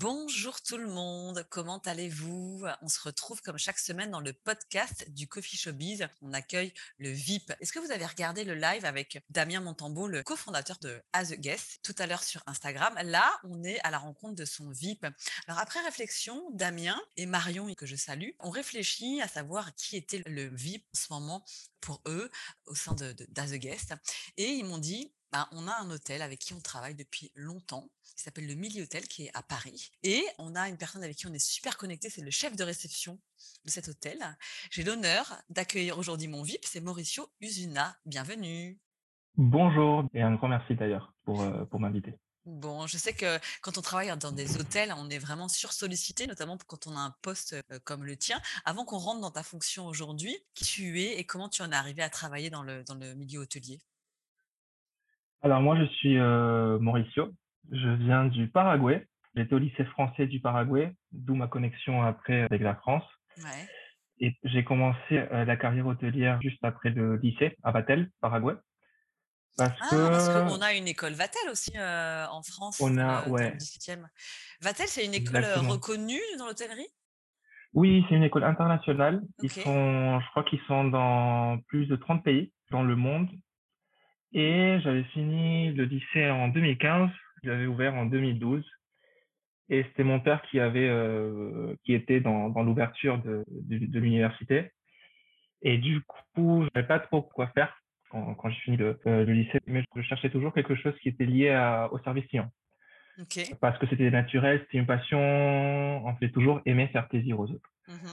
Bonjour tout le monde, comment allez-vous? On se retrouve comme chaque semaine dans le podcast du Coffee Showbiz. On accueille le VIP. Est-ce que vous avez regardé le live avec Damien Montambeau, le cofondateur de As a Guest, tout à l'heure sur Instagram? Là, on est à la rencontre de son VIP. Alors après réflexion, Damien et Marion, que je salue, ont réfléchi à savoir qui était le VIP en ce moment pour eux au sein de, d'As a Guest. Et ils m'ont dit, bah, on a un hôtel avec qui on travaille depuis longtemps, qui s'appelle le Milli Hôtel, qui est à Paris. Et on a une personne avec qui on est super connecté, c'est le chef de réception de cet hôtel. J'ai l'honneur d'accueillir aujourd'hui mon VIP, c'est Mauricio Usuna. Bienvenue. Bonjour, et un grand merci d'ailleurs pour, euh, pour m'inviter. Bon, je sais que quand on travaille dans des hôtels, on est vraiment sursollicité, notamment quand on a un poste euh, comme le tien. Avant qu'on rentre dans ta fonction aujourd'hui, qui tu es et comment tu en es arrivé à travailler dans le, dans le milieu hôtelier? Alors moi, je suis euh, Mauricio. Je viens du Paraguay. J'étais au lycée français du Paraguay, d'où ma connexion après avec la France. Ouais. Et j'ai commencé euh, la carrière hôtelière juste après le lycée à Vatel, Paraguay. Parce ah, que... parce qu'on a une école Vatel aussi euh, en France. On a, ouais. Vatel, c'est une école reconnue dans l'hôtellerie? Oui, c'est une école internationale. Ils sont, je crois qu'ils sont dans plus de 30 pays dans le monde. Et j'avais fini le lycée en 2015, j'avais ouvert en 2012. Et c'était mon père qui avait, euh, qui était dans, dans l'ouverture de, de, l'université. Et du coup, je savais pas trop quoi faire quand, quand j'ai fini le, euh, le, lycée, mais je cherchais toujours quelque chose qui était lié à, au service client. Okay. Parce que c'était naturel, c'était une passion, on fait toujours aimer faire plaisir aux autres. Mmh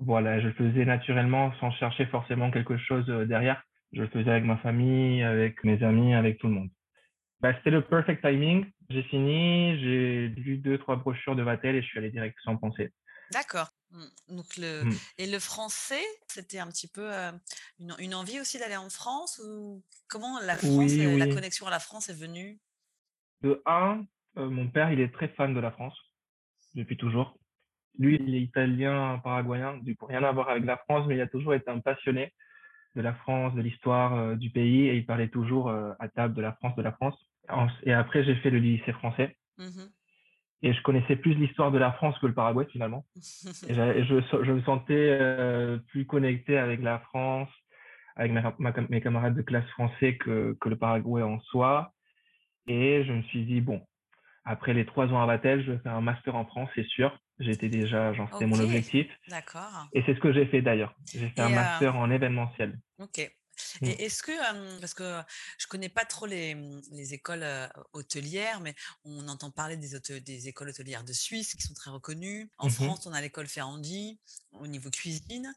voilà, je le faisais naturellement sans chercher forcément quelque chose euh, derrière. Je le faisais avec ma famille, avec mes amis, avec tout le monde. Bah, c'était le perfect timing. J'ai fini, j'ai lu deux, trois brochures de Vatel et je suis allé direct sans penser. D'accord. Mmh. Donc le... Mmh. Et le français, c'était un petit peu euh, une, une, envie aussi d'aller en France ou comment la France, la connexion à la France est venue? De un, euh, mon père, il est très fan de la France depuis toujours. Lui, il est italien, paraguayen, du coup rien à voir avec la France, mais il a toujours été un passionné de la France, de l'histoire euh, du pays, et il parlait toujours euh, à table de la France, de la France. Et après, j'ai fait le lycée français. Mmh et je connaissais plus l'histoire de la France que le Paraguay finalement. et, je, je, me sentais euh, plus connecté avec la France, avec mes camarades de classe français que, que le Paraguay en soi. Et je me suis dit, bon, après les trois ans à Vatel, je vais faire un master en France, c'est sûr. J'étais déjà, genre, c'était mon objectif. D'accord. Et c'est ce que j'ai fait d'ailleurs. J'ai fait un master en événementiel. Ok. Mmh. Et est-ce que, parce que je connais pas trop les, les écoles hôtelières, mais on entend parler des, des écoles hôtelières de Suisse qui sont très reconnues. En mmh France, on a l'école Ferrandi au niveau cuisine.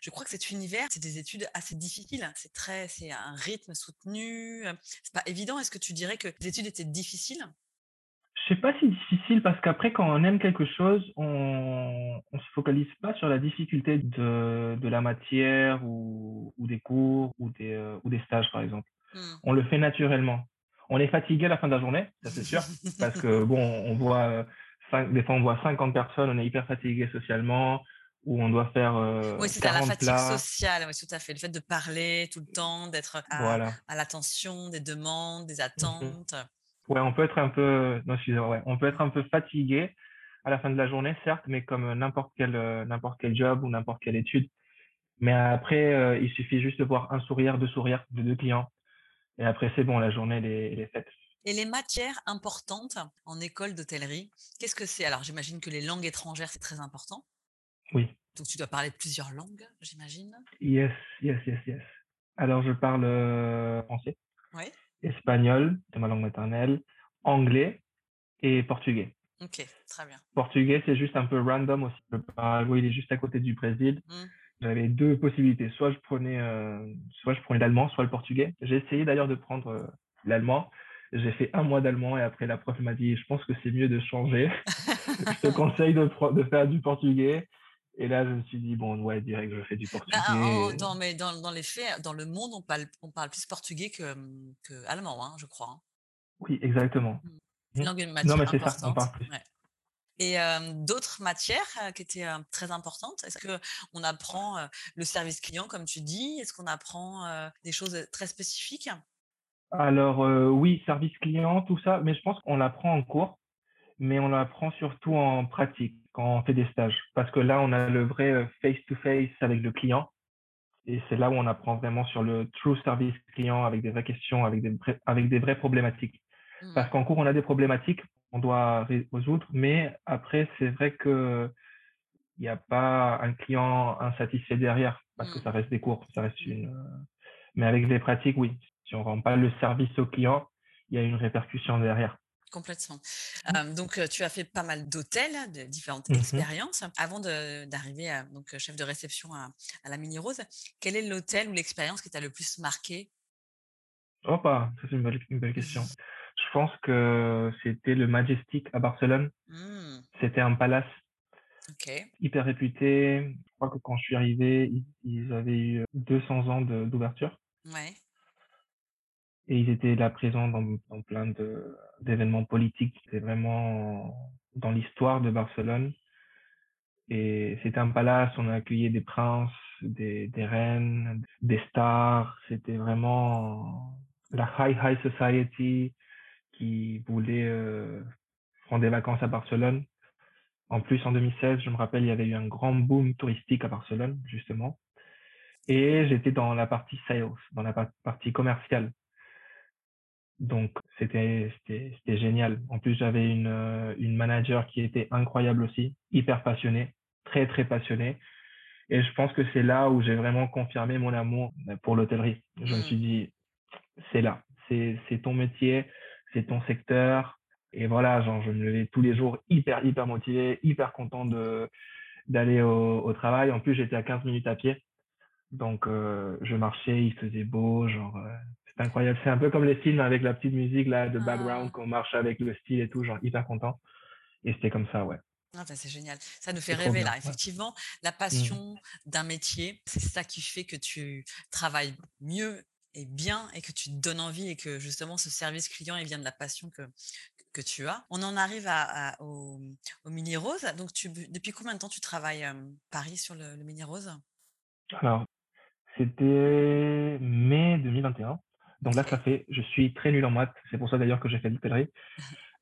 Je crois que cet univers, c'est des études assez difficiles. C'est très, c'est un rythme soutenu. C'est pas évident. Est-ce que tu dirais que les études étaient difficiles? Je sais pas si difficile parce qu'après, quand on aime quelque chose, on ne se focalise pas sur la difficulté de, de la matière ou, ou des cours ou des, euh, ou des stages, par exemple. Hmm. On le fait naturellement. On est fatigué à la fin de la journée, ça c'est sûr, parce que bon, on voit, cinq, des fois on voit 50 personnes, on est hyper fatigué socialement, où on doit faire. Euh, oui, c'est la fatigue sociale, oui, tout à fait. Le fait de parler tout le temps, d'être à, à l'attention des demandes, des mhm. attentes. Ouais, on peut être un peu, non, ouais, on peut être un peu fatigué à la fin de la journée, certes, mais comme n'importe quel, euh, n'importe quel job ou n'importe quelle étude. Mais après, euh, il suffit juste de voir un sourire, deux sourires de deux clients. Et après, c'est bon, la journée, elle est, elle est faite. Et les matières importantes en école d'hôtellerie, qu'est-ce que c'est? Alors, j'imagine que les langues étrangères, c'est très important. Oui. Donc, tu dois parler plusieurs langues, j'imagine Yes, yes, yes, yes. Alors, je parle euh, français. Oui espagnol, c'est ma langue maternelle, anglais et portugais. Ok, très bien. Portugais, c'est juste un peu random aussi. Le Paraguay, il est juste à côté du Brésil. Mmh. J'avais deux possibilités. Soit je prenais, euh, soit je prenais l'allemand, soit le portugais. J'ai essayé d'ailleurs de prendre euh, l'allemand. J'ai fait un mois d'allemand et après la prof m'a dit, je pense que c'est mieux de changer. je te conseille de, de faire du portugais. Et là, je me suis dit, bon, ouais, direct, je fais du bah, portugais. dans, mais dans, dans, les faits, dans le monde, on parle, on parle plus portugais que, que allemand, hein, je crois. Hein. Oui, exactement. Mmh. Mmh. Langue matière non, mais c'est ça, on parle plus. Et d'autres matières qui étaient très importantes Est-ce qu'on apprend le service client, comme tu dis? Est-ce qu'on apprend des choses très spécifiques? Alors oui, service client, tout ça, mais je pense qu'on l'apprend en cours, mais on l'apprend surtout en pratique, quand on fait des stages. Parce que là, on a le vrai face-to-face avec le client. Et c'est là où on apprend vraiment sur le true service client avec des vraies questions, avec des, avec des vraies problématiques. Parce mmh. qu'en cours, on a des problématiques, on doit résoudre, mais après, c'est vrai que il n'y a pas un client insatisfait derrière, parce que mmh. ça reste des cours, ça reste une. Euh, mais avec les pratiques, oui. Si on ne rend pas le service au client, il y a une répercussion derrière. Complètement. Mmh. donc, tu as fait pas mal d'hôtels, de différentes expériences. Avant d'arriver donc chef de réception à, à la Mini Rose, quel est l'hôtel ou l'expérience qui t'a le plus marqué? Oh, pas, ça c'est une belle, une belle question. Je pense que c'était le Majestic à Barcelone. Mmh. C'était un palace hyper réputé. Je crois que quand je suis arrivé, ils, avaient eu 200 ans d'ouverture. Ouais. Et ils étaient là présents dans, plein d'événements politiques. C'était vraiment dans l'histoire de Barcelone. Et c'était un palace, on a accueilli des princes, des, des reines, des stars. C'était vraiment la high high society qui voulait euh, prendre des vacances à Barcelone. En plus, en 2016, je me rappelle, il y avait eu un grand boom touristique à Barcelone, justement. Et j'étais dans la partie sales, dans la partie commerciale. Donc, c'était génial. En plus, j'avais une, euh, une manager qui était incroyable aussi, hyper passionnée, très, très passionnée. Et je pense que c'est là où j'ai vraiment confirmé mon amour pour l'hôtellerie. Je me mmh. suis dit, c'est là, c'est ton métier, c'est ton secteur. Et voilà, genre, je me levais tous les jours hyper, hyper motivé, hyper content de d'aller au, au, travail. En plus, j'étais à 15 minutes à pied. Donc, euh, je marchais, il faisait beau, genre, euh, c'est incroyable. C'est un peu comme les films avec la petite musique là de background, ah. qu'on marche avec le style et tout, genre, hyper content. Et c'était comme ça, ouais. Ah, c'est génial. Ça nous fait rêver là. Effectivement, la mmh. passion d'un métier, c'est ça qui fait que tu travailles mieux est bien et que tu te donnes envie et que justement ce service client il vient de la passion que, que tu as. On en arrive à, au, Mini Rose. Donc, tu, depuis combien de temps tu travailles à Paris sur le, Mini Rose? Alors, c'était mai 2021. Donc là, ça fait, je suis très nul en maths. C'est pour ça d'ailleurs que j'ai fait l'hôtellerie.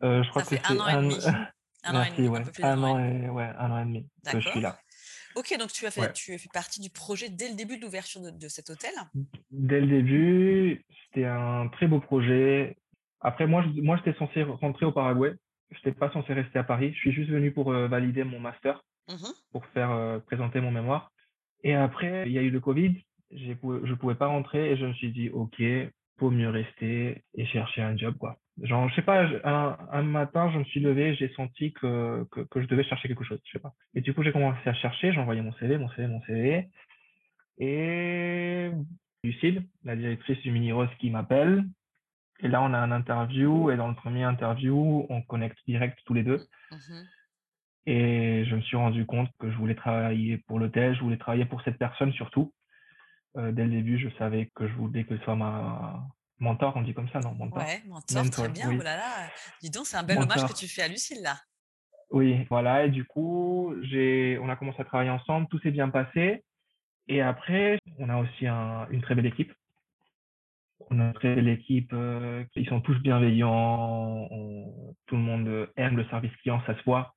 Euh, je crois que c'est un an et demi. Un an et demi. Un an et, ouais, un an et demi que je suis là. Ok, donc tu as fait, tu as fait partie du projet dès le début de l'ouverture de, cet hôtel? Dès le début, c'était un très beau projet. Après, moi, je, moi, j'étais censé rentrer au Paraguay. Je n'étais pas censé rester à Paris. Je suis juste venu pour euh, valider mon master, mmh pour faire euh, présenter mon mémoire. Et après, il y a eu le Covid. Je ne pouvais pas rentrer et je me suis dit, OK, faut mieux rester et chercher un job, quoi. Genre, je sais pas, un, un matin, je me suis levé, j'ai senti que, que, que, je devais chercher quelque chose, je sais pas. Et du coup, j'ai commencé à chercher, j'ai envoyé mon CV, mon CV, mon CV. Et Lucille, la directrice du Mini Rose, qui m'appelle. Et là, on a un interview. Et dans le premier interview, on connecte direct tous les deux. Mm-hmm. Et je me suis rendu compte que je voulais travailler pour l'hôtel, je voulais travailler pour cette personne surtout. Euh, dès le début, je savais que je voulais que ce soit ma, Mentor, on dit comme ça, non Mentor. Ouais, mentor, très bien. Oh là là, dis donc, c'est un bel hommage que tu fais à Lucille là. Oui, voilà. Et du coup, j'ai, on a commencé à travailler ensemble, tout s'est bien passé. Et après, on a aussi une très belle équipe. On a une très belle équipe. Euh, ils sont tous bienveillants. tout le monde aime le service client, ça se voit.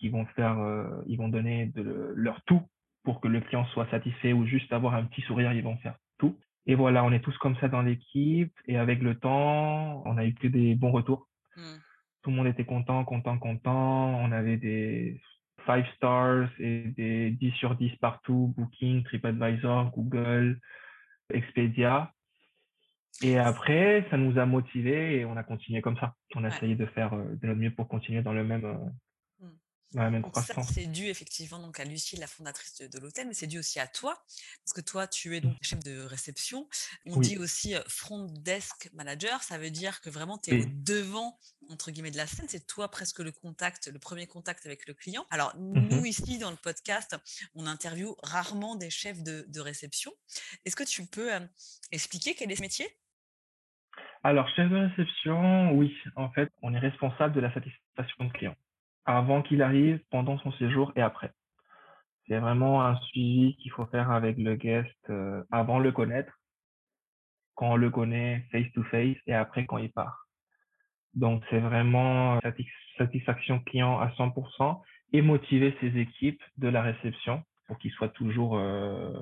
Ils vont faire, euh, ils vont donner de leur tout pour que le client soit satisfait ou juste avoir un petit sourire, ils vont faire tout. Et voilà, on est tous comme ça dans l'équipe. Et avec le temps, on a eu que des bons retours. Hmm. Tout le monde était content, content, content. On avait des 5 stars et des 10 sur 10 partout. Booking, TripAdvisor, Google, Expedia. Et après, ça nous a motivés et on a continué comme ça. On a essayé de faire de notre mieux pour continuer dans le même, c'est dû effectivement donc à Lucie, la fondatrice de, l'hôtel, mais c'est dû aussi à toi, parce que toi, tu es donc mmh. chef de réception. On dit aussi front desk manager, ça veut dire que vraiment tu es au devant, entre guillemets, de la scène. C'est toi presque le contact, le premier contact avec le client. Alors, mmh nous, ici, dans le podcast, on interviewe rarement des chefs de, réception. Est-ce que tu peux expliquer quel est ce métier? Alors, chef de réception, oui, en fait, on est responsable de la satisfaction de client avant qu'il arrive, pendant son séjour et après. C'est vraiment un suivi qu'il faut faire avec le guest euh, avant le connaître, quand on le connaît face to face et après quand il part. Donc c'est vraiment satisfaction client à 100% et motiver ses équipes de la réception pour qu'ils soient toujours euh,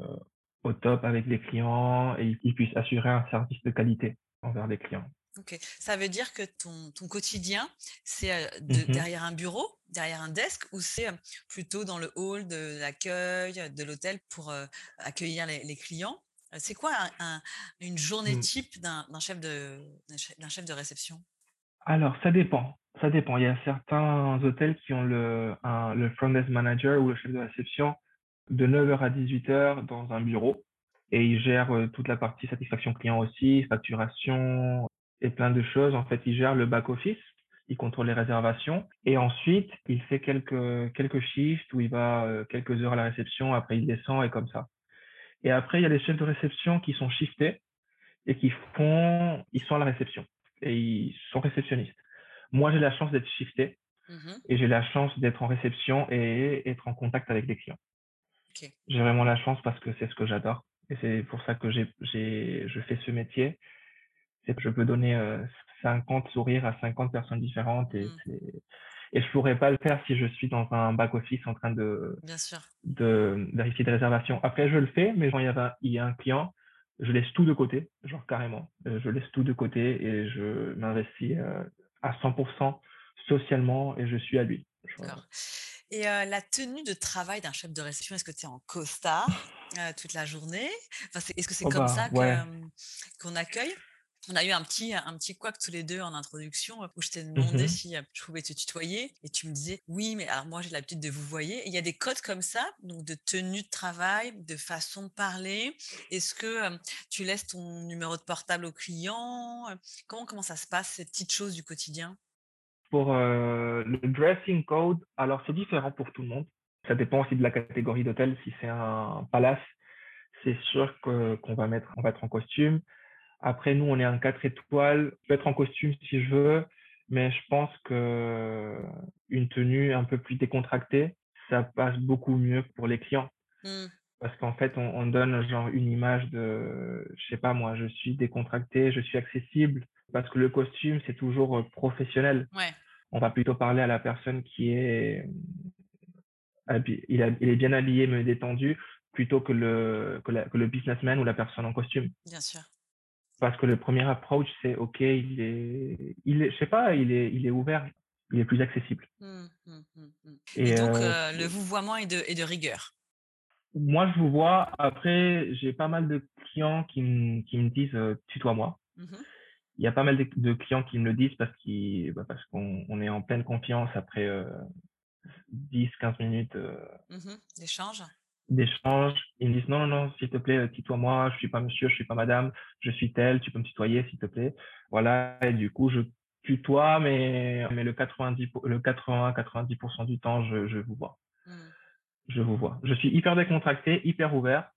au top avec les clients et qu'ils puissent assurer un service de qualité envers les clients. Ok, ça veut dire que ton, ton quotidien, c'est mmh derrière un bureau, derrière un desk, ou c'est plutôt dans le hall de l'accueil de l'hôtel pour accueillir les, clients? C'est quoi une journée mmh. type d'un chef, de, chef de réception? Alors, ça dépend. Ça dépend. Il y a certains hôtels qui ont le, le front desk manager ou le chef de réception de 9h à 18h dans un bureau et il gère toute la partie satisfaction client aussi, facturation, et plein de choses. En fait, il gère le back-office, il contrôle les réservations et ensuite, il fait quelques, quelques shifts où il va euh, quelques heures à la réception, après il descend et comme ça. Et après, il y a les chefs de réception qui sont shiftés et qui font, ils sont à la réception et ils sont réceptionnistes. Moi, j'ai la chance d'être shifté mmh et j'ai la chance d'être en réception et être en contact avec les clients. J'ai vraiment la chance parce que c'est ce que j'adore et c'est pour ça que j'ai, je fais ce métier je peux donner 50 euh, sourires à 50 personnes différentes et mmh. et je pourrais pas le faire si je suis dans un back office en train de de vérifier des réservations. Après je le fais, mais quand il y a il y a un client, je laisse tout de côté, genre carrément, euh, je laisse tout de côté et je m'investis euh, à 100% socialement et je suis à lui. Et la tenue de travail d'un chef de réception, est-ce que tu es en costard toute la journée? Est-ce que c'est oh comme bah, ça qu'on accueille? On a eu un petit, un petit couac tous les deux en introduction où je t'ai demandé mmh si je pouvais te tutoyer et tu me disais oui, mais alors moi j'ai l'habitude de vous voyer. Il y a des codes comme ça, donc de tenue de travail, de façon de parler. Est-ce que tu laisses ton numéro de portable au client comment, comment ça se passe, ces petites choses du quotidien? Pour le dressing code, alors c'est différent pour tout le monde. Ça dépend aussi de la catégorie d'hôtel. Si c'est un palace, c'est sûr qu'on va mettre, on va être en costume. Après, nous, on est un 4 étoiles. Je peux être en costume si je veux, mais je pense que une tenue un peu plus décontractée, ça passe beaucoup mieux pour les clients. Mmh. Parce qu'en fait, on, donne genre une image de, je sais pas moi, je suis décontracté, je suis accessible. Parce que le costume, c'est toujours euh, professionnel. On va plutôt parler à la personne qui est, il, est bien habillé mais détendu, plutôt que le, que, que le businessman ou la personne en costume. Bien sûr parce que le premier approach c'est ok il est il est je sais pas il est il est ouvert il est plus accessible. Mmh, mmh, mmh, et, donc euh, euh, le vouvoiement est de, est de rigueur. Moi je vous vois après j'ai pas mal de clients qui, me, qui me disent euh, tutoie-moi. Il y a pas mal de, clients qui me le disent parce bah, parce qu'on on est en pleine confiance après 10 15 minutes d'échange d'échange. Ils me disent non, non, non, s'il te plaît, tutoie-moi, je suis pas monsieur, je suis pas madame, je suis tel, tu peux me tutoyer, s'il te plaît. Voilà, et du coup, je tutoie, mais, mais le 90, le 80, 90% du temps, je, je vous vois. Mmh. Je vous vois. Je suis hyper décontracté, hyper ouvert.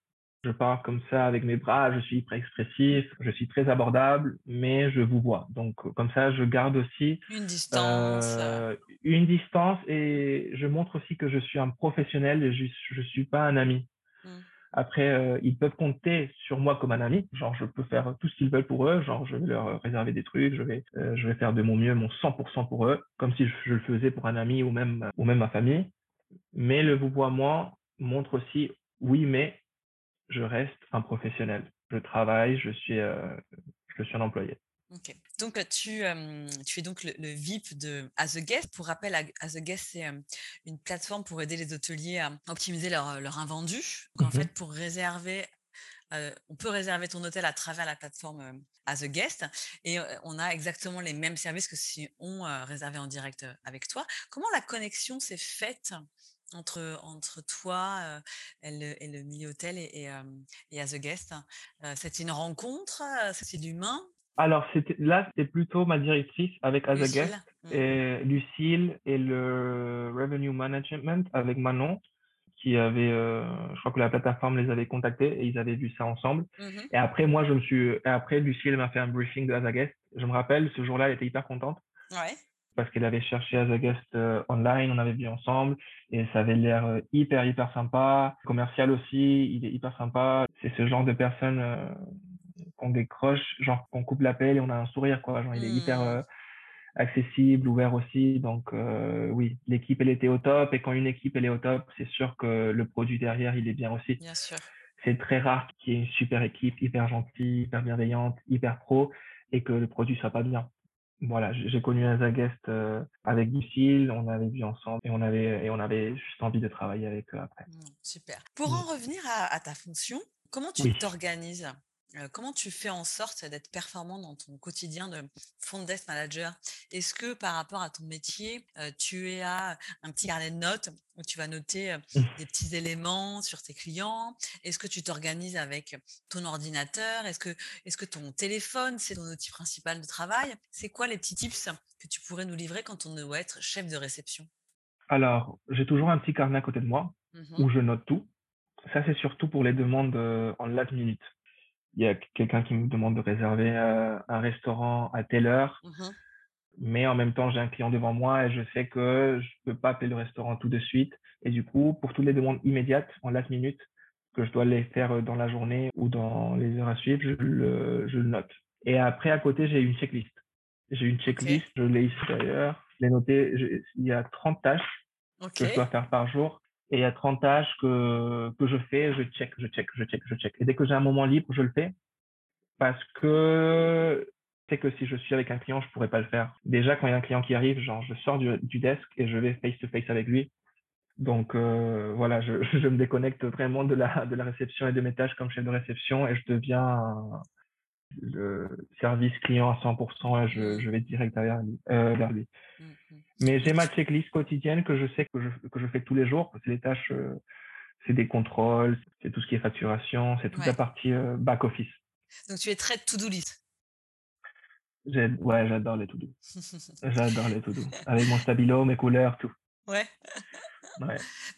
Je parle comme ça avec mes bras, je suis hyper expressif, je suis très abordable, mais je vous vois. Donc comme ça, je garde aussi une distance. Euh, une distance et je montre aussi que je suis un professionnel et je ne suis pas un ami. Mmh. Après, euh, ils peuvent compter sur moi comme un ami. Genre, je peux faire tout ce qu'ils veulent pour eux. Genre, je vais leur réserver des trucs. Je vais, euh, je vais faire de mon mieux, mon 100% pour eux, comme si je, je, le faisais pour un ami ou même, ou même ma famille. Mais le vous moi montre aussi, oui, mais je reste un professionnel. Je travaille, je suis, euh, je suis un employé. Ok. Donc, tu, tu es donc le, VIP de As a Guest. Pour rappel, As a Guest, c'est une plateforme pour aider les hôteliers à optimiser leur, leur invendu. en mmh fait, pour réserver on peut réserver ton hôtel à travers la plateforme As a Guest et on a exactement les mêmes services que si on réservait en direct avec toi. Comment la connexion s'est faite entre, entre toi et, le, et, le, milieu hôtel et, et, As a Guest C'était une rencontre C'est d'humain alors, là, c'était plutôt ma directrice avec As a Guest, mmh. et Lucille et le Revenue Management avec Manon qui avait, euh, je crois que la plateforme les avait contactés et ils avaient vu ça ensemble. Mhm. Et après, moi, je me suis, et après, Lucie, elle m'a fait un briefing de Azaguest. Je me rappelle, ce jour-là, elle était hyper contente. Ouais. Parce qu'elle avait cherché Azaguest euh, online, on avait vu ensemble et ça avait l'air euh, hyper, hyper sympa. Commercial aussi, il est hyper sympa. C'est ce genre de personne qu'on décroche, genre qu'on coupe l'appel et on a un sourire, quoi. Genre, il est hyper mmh accessible, ouvert aussi. Donc euh, oui, l'équipe elle était au top et quand une équipe elle est au top, c'est sûr que le produit derrière il est bien aussi. Bien sûr. C'est très rare qu'il y ait une super équipe, hyper gentille, hyper bienveillante, hyper pro et que le produit soit pas bien. Voilà, j'ai connu un Zagest euh, avec Lucille, on avait vu ensemble et on avait et on avait juste envie de travailler avec eux après. Mmh, super. Pour en revenir à, ta fonction, comment tu t'organises? Comment tu fais en sorte d'être performant dans ton quotidien de front desk manager? Est-ce que par rapport à ton métier, tu as un petit carnet de notes où tu vas noter mmh. des petits éléments sur tes clients? Est-ce que tu t'organises avec ton ordinateur? Est-ce que, est que ton téléphone, c'est ton outil principal de travail? C'est quoi les petits tips que tu pourrais nous livrer quand on doit être chef de réception? Alors, j'ai toujours un petit carnet à côté de moi mmh où je note tout. Ça, c'est surtout pour les demandes en last minute il y a quelqu'un qui me demande de réserver euh, un restaurant à telle heure, mmh mais en même temps, j'ai un client devant moi et je sais que je peux pas appeler le restaurant tout de suite. Et du coup, pour toutes les demandes immédiates, en last minute, que je dois les faire euh, dans la journée ou dans les heures à suivre, je le, je le note. Et après, à côté, j'ai une checklist. J'ai une checklist, je l'ai ici d'ailleurs. Je l'ai noté, il y a 30 tâches que je dois faire par jour et il y a 30 tâches que, que je fais, je check, je check, je check, je check. Et dès que j'ai un moment libre, je le fais parce que c'est que si je suis avec un client, je pourrais pas le faire. Déjà, quand il y a un client qui arrive, genre, je sors du, du desk et je vais face to face avec lui. Donc euh, voilà, je, je, me déconnecte vraiment de la, de la réception et de mes tâches comme chef de réception et je deviens le service client à 100% et je, je vais direct vers lui. Euh, vers lui. Mmh, mmh. Mais j'ai ma checklist quotidienne que je sais que je, que je fais tous les jours. C'est les tâches, euh, c'est des contrôles, c'est tout ce qui est facturation, c'est toute la partie euh, back office. Donc tu es très to-do list. Ouais, j'adore les to-do. j'adore les to-do. Avec mon stabilo, mes couleurs, tout. Ouais.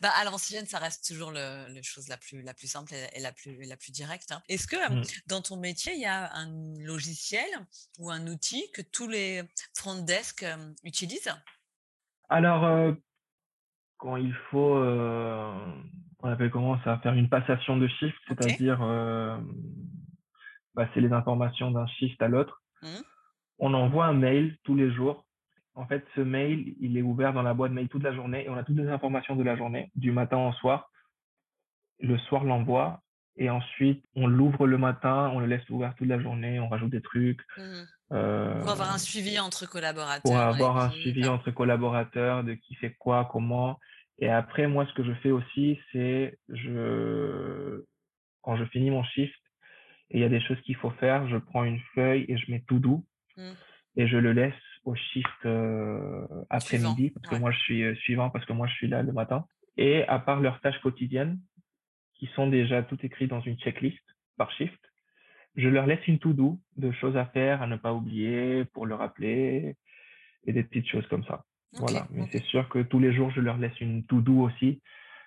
Bah, à l'ancienne, ça reste toujours le, chose la plus, la plus simple et, la, plus, la plus directe. Hein. Est-ce que mmh. dans ton métier, il y a un logiciel ou un outil que tous les front desk utilisent? Alors, quand il faut, on appelle comment ça, faire une passation de shift, c'est-à-dire passer les informations d'un shift à l'autre. Mmh. On envoie un mail tous les jours en fait, ce mail, il est ouvert dans la boîte mail toute la journée et on a toutes les informations de la journée, du matin au soir. Le soir, l'envoie et ensuite, on l'ouvre le matin, on le laisse ouvert toute la journée, on rajoute des trucs. Mmh. Euh, pour avoir un suivi entre collaborateurs. Pour avoir un suivi entre collaborateurs de qui fait quoi, comment. Et après, moi, ce que je fais aussi, c'est je quand je finis mon shift et il y a des choses qu'il faut faire, je prends une feuille et je mets tout doux mmh. et je le laisse au shift euh, après-midi, parce que moi je suis suivant, parce que moi je suis là le matin. Et à part leurs tâches quotidiennes, qui sont déjà toutes écrites dans une checklist par shift, je leur laisse une to-do de choses à faire, à ne pas oublier, pour le rappeler, et des petites choses comme ça. voilà. Mais c'est sûr que tous les jours, je leur laisse une to-do aussi,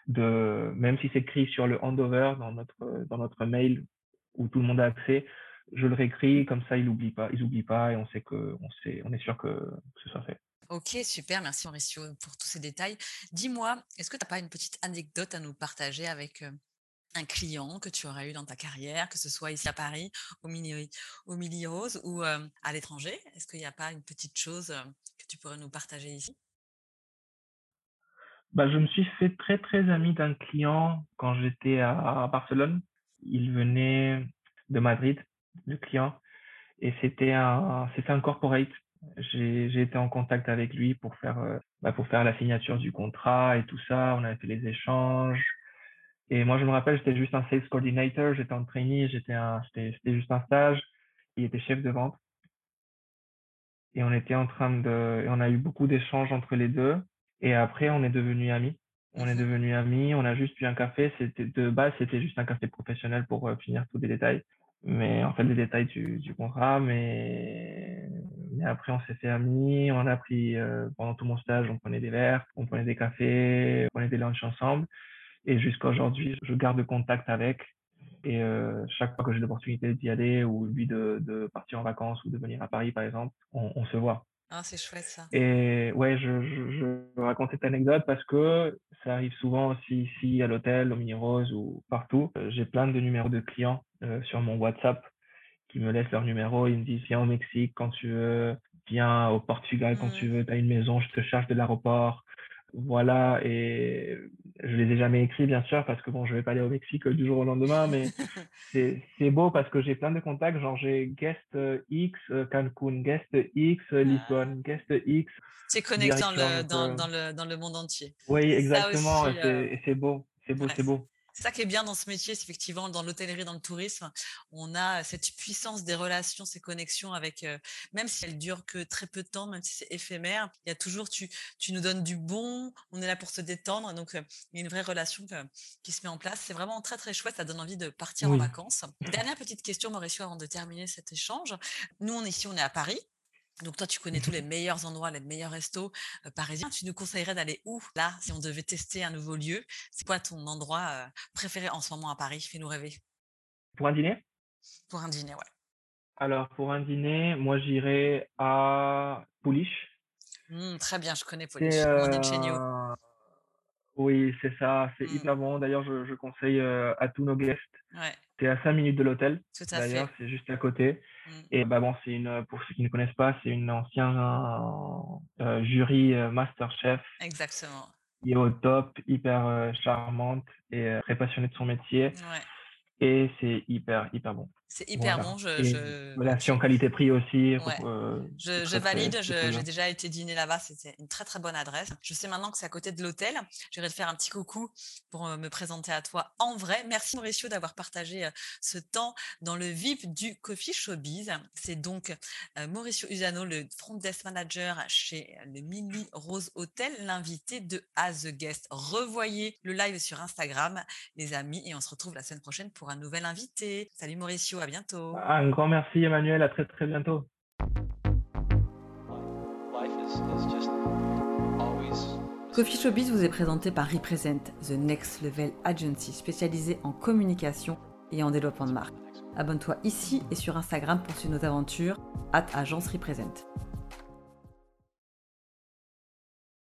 de, même si c'est écrit sur le handover dans notre, dans notre mail où tout le monde a accès, je le réécris, comme ça, ils n'oublient pas, ils n'oublient pas et on sait que, on sait, on est sûr que, ce soit fait. Ok, super, merci Mauricio pour tous ces détails. Dis-moi, est-ce que tu n'as pas une petite anecdote à nous partager avec un client que tu aurais eu dans ta carrière, que ce soit ici à Paris, au Mini, au Rose ou à l'étranger? Est-ce qu'il n'y a pas une petite chose que tu pourrais nous partager ici? Bah, Je me suis fait très très ami d'un client quand j'étais à Barcelone. Il venait de Madrid le client. Et c'était un, c'était un corporate. J'ai été en contact avec lui pour faire, euh, bah, pour faire la signature du contrat et tout ça. On avait fait les échanges. Et moi, je me rappelle, j'étais juste un sales coordinator, j'étais en trainee, j'étais c'était juste un stage. Il était chef de vente. Et on était en train de, et on a eu beaucoup d'échanges entre les deux. Et après, on est devenus amis. On est devenus amis, on a juste eu un café. C'était de base, c'était juste un café professionnel pour euh, finir tous les détails. Mais en fait, les détails du, du contrat. Mais, mais après, on s'est fait amis. On a pris euh, pendant tout mon stage, on prenait des verres, on prenait des cafés, on prenait des lunchs ensemble. Et jusqu'à aujourd'hui, je garde contact avec. Et euh, chaque fois que j'ai l'opportunité d'y aller ou lui de, de, partir en vacances ou de venir à Paris, par exemple, on, on se voit. Ah, c'est chouette ça. Et ouais, je, je, je, raconte cette anecdote parce que ça arrive souvent aussi ici à l'hôtel, au Mini Rose ou partout. Euh, j'ai plein de numéros de clients euh, sur mon WhatsApp qui me laissent leur numéro. Ils me disent viens au Mexique quand tu veux, viens au Portugal quand tu veux, tu as une maison, je te charge de l'aéroport. Voilà, et je les ai jamais écrits, bien sûr, parce que bon, je vais pas aller au Mexique du jour au lendemain, mais c'est beau parce que j'ai plein de contacts, genre j'ai guest euh, X, euh, Cancun, guest X, euh, Lisbonne, guest X. C'est connecté dans le, dans, dans, le, dans le monde entier. Oui, exactement, et c'est beau, c'est beau, c'est beau. C'est ça qui est bien dans ce métier, c'est effectivement dans l'hôtellerie, dans le tourisme, on a cette puissance des relations, ces connexions avec, euh, même si elles durent que très peu de temps, même si c'est éphémère, il y a toujours, tu, tu nous donnes du bon, on est là pour se détendre, donc euh, il y a une vraie relation qui se met en place. C'est vraiment très très chouette, ça donne envie de partir en vacances. Dernière petite question, Mauricio, avant de terminer cet échange. Nous, on est ici, on est à Paris. Donc toi, tu connais tous les meilleurs endroits, les meilleurs restos euh, parisiens. Tu nous conseillerais d'aller où là, si on devait tester un nouveau lieu? C'est quoi ton endroit euh, préféré en ce moment à Paris? Fais-nous rêver. Pour un dîner? Pour un dîner, ouais. Alors pour un dîner, moi j'irais à Pouliche. Mmh, très bien, je connais Pouliche. Euh... Oui, c'est ça, c'est mmh. hyper bon. D'ailleurs, je, conseille euh, à tous nos guests. Ouais. C'est à 5 minutes de l'hôtel. D'ailleurs, c'est juste à côté. Mmh. Et bah bon, c'est une, pour ceux qui ne connaissent pas, c'est une ancienne euh, jury euh, Masterchef. Exactement. Qui est au top, hyper charmante et très passionnée de son métier. Ouais. Et c'est hyper, hyper bon. C'est hyper bon. Je, je... Relation qualité-prix aussi. Euh, je, je valide. J'ai déjà été dîner là-bas. C'était une très très bonne adresse. Je sais maintenant que c'est à côté de l'hôtel. Je vais te faire un petit coucou pour euh, me présenter à toi en vrai. Merci Mauricio d'avoir partagé euh, ce temps dans le VIP du Coffee Showbiz. C'est donc Mauricio Usano, le front desk manager chez le Mini Rose Hotel, l'invité de As the Guest. Revoyez le live sur Instagram, les amis, et on se retrouve la semaine prochaine pour un nouvel invité. Salut Mauricio à bientôt. Un grand merci Emmanuel, à très très bientôt. Coffee Showbiz vous est présenté par Represent, The Next Level Agency spécialisée en communication et en développement de marque. Abonne-toi ici et sur Instagram pour suivre nos aventures. At Agence Represent.